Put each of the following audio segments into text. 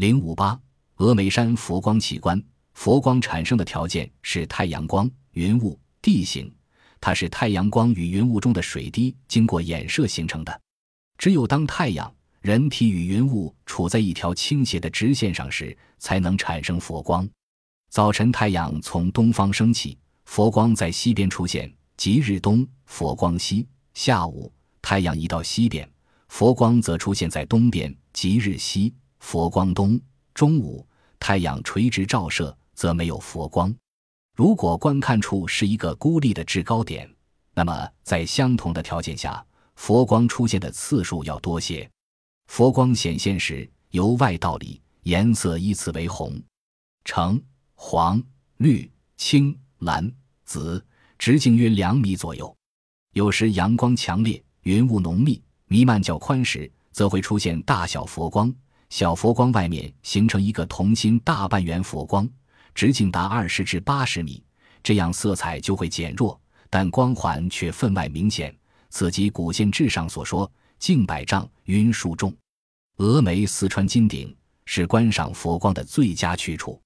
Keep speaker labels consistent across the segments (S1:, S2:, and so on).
S1: 零五八，峨眉山佛光奇观。佛光产生的条件是太阳光、云雾、地形，它是太阳光与云雾中的水滴经过衍射形成的。只有当太阳、人体与云雾处在一条倾斜的直线上时，才能产生佛光。早晨，太阳从东方升起，佛光在西边出现，即日东，佛光西；下午，太阳移到西边，佛光则出现在东边，即日西，佛光东；中午，太阳垂直照射。则没有佛光。如果观看处是一个孤立的制高点，那么在相同的条件下，佛光出现的次数要多些。佛光显现时，由外到里，颜色依次为红、橙、黄、绿、青、蓝、紫，直径约两米左右。有时阳光强烈，云雾浓密，弥漫较宽时，则会出现大小佛光。小佛光外面形成一个同心大半圆佛光。直径达二十至八十米，这样色彩就会减弱，但光环却分外明显。此即古县志上所说“径百丈，云数重”。峨眉四川金顶是观赏佛光的最佳去处。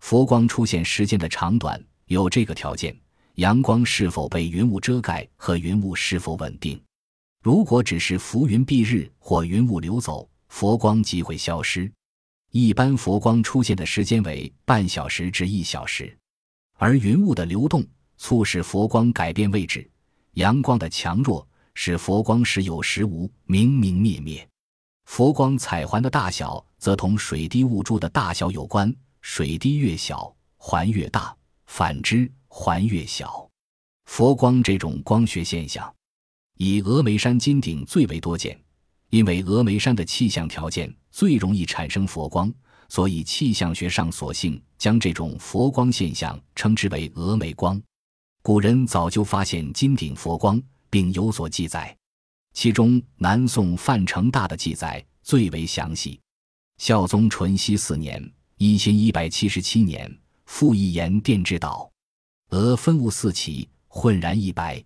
S1: 佛光出现时间的长短有这个条件：阳光是否被云雾遮盖和云雾是否稳定。如果只是浮云蔽日或云雾流走，佛光即会消失。一般佛光出现的时间为半小时至一小时，而云雾的流动促使佛光改变位置，阳光的强弱使佛光时有时无，明明灭灭。佛光彩环的大小则同水滴雾柱的大小有关，水滴越小，环越大；反之，环越小。佛光这种光学现象，以峨眉山金顶最为多见。因为峨眉山的气象条件最容易产生佛光，所以气象学上索性将这种佛光现象称之为峨眉光。古人早就发现金顶佛光，并有所记载，其中南宋范成大的记载最为详细。孝宗淳熙四年（一千一百七十七年），复一言殿之岛，峨分雾四起，浑然一白。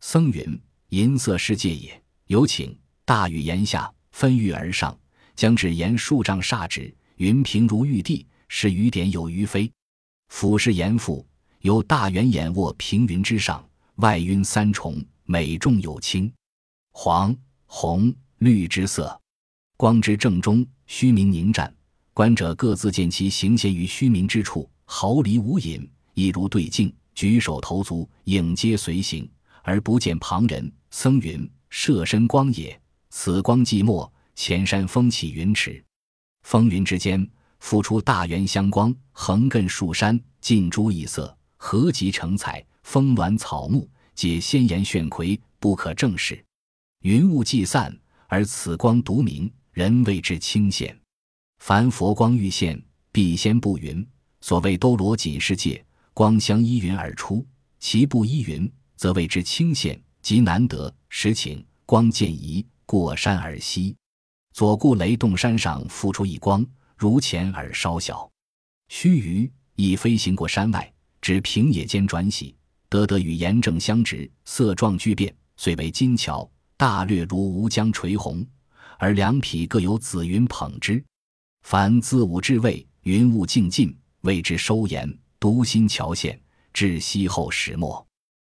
S1: 僧云：“银色世界也。”有请。大雨檐下，分郁而上，将至檐数丈煞止，云平如玉地，是雨点有余飞。俯视檐腹，有大圆眼卧平云之上，外晕三重，美重有轻，黄、红、绿之色，光之正中，虚明凝湛，观者各自见其行现于虚明之处，毫厘无隐，亦如对镜，举手投足，影皆随行，而不见旁人。僧云：摄身光也。此光寂寞，前山风起云池，风云之间复出大圆香光，横亘数山，尽诸异色，合集成彩，峰峦草木皆鲜艳炫魁，不可正视。云雾既散，而此光独明，人谓之清现。凡佛光欲现，必先布云。所谓兜罗锦世界，光相依云而出，其不依云，则谓之清现，即难得。实情光见移。过山而西，左顾雷洞山上复出一光，如前而稍小。须臾，已飞行过山外，至平野间转徙，得得与岩正相直，色状巨变，遂为金桥。大略如吴江垂虹，而两匹各有紫云捧之。凡自午至未，云雾静尽，谓之收颜。独心桥现，至西后始末。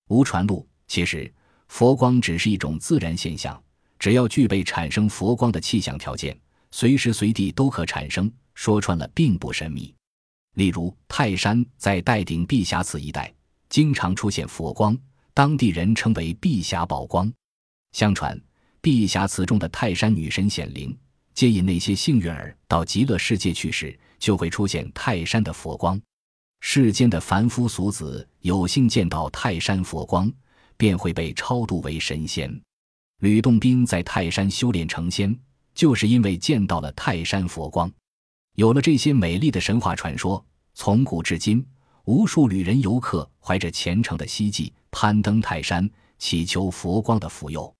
S1: 无传录。其实，佛光只是一种自然现象。只要具备产生佛光的气象条件，随时随地都可产生。说穿了，并不神秘。例如，泰山在岱顶碧霞祠一带，经常出现佛光，当地人称为“碧霞宝光”。相传，碧霞祠中的泰山女神显灵，接引那些幸运儿到极乐世界去时，就会出现泰山的佛光。世间的凡夫俗子有幸见到泰山佛光，便会被超度为神仙。吕洞宾在泰山修炼成仙，就是因为见到了泰山佛光。有了这些美丽的神话传说，从古至今，无数旅人游客怀着虔诚的希冀，攀登泰山，祈求佛光的福佑。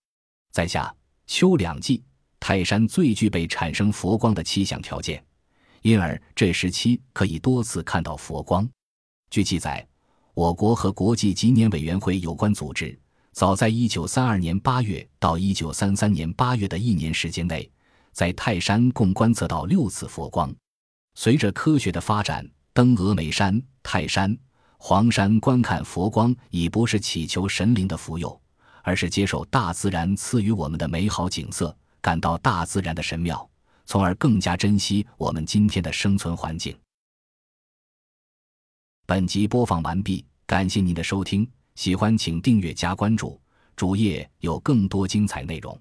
S1: 在夏、秋两季，泰山最具备产生佛光的气象条件，因而这时期可以多次看到佛光。据记载，我国和国际纪年委员会有关组织。早在一九三二年八月到一九三三年八月的一年时间内，在泰山共观测到六次佛光。随着科学的发展，登峨眉山、泰山、黄山观看佛光，已不是祈求神灵的福佑，而是接受大自然赐予我们的美好景色，感到大自然的神妙，从而更加珍惜我们今天的生存环境。本集播放完毕，感谢您的收听，喜欢请订阅加关注，主页有更多精彩内容。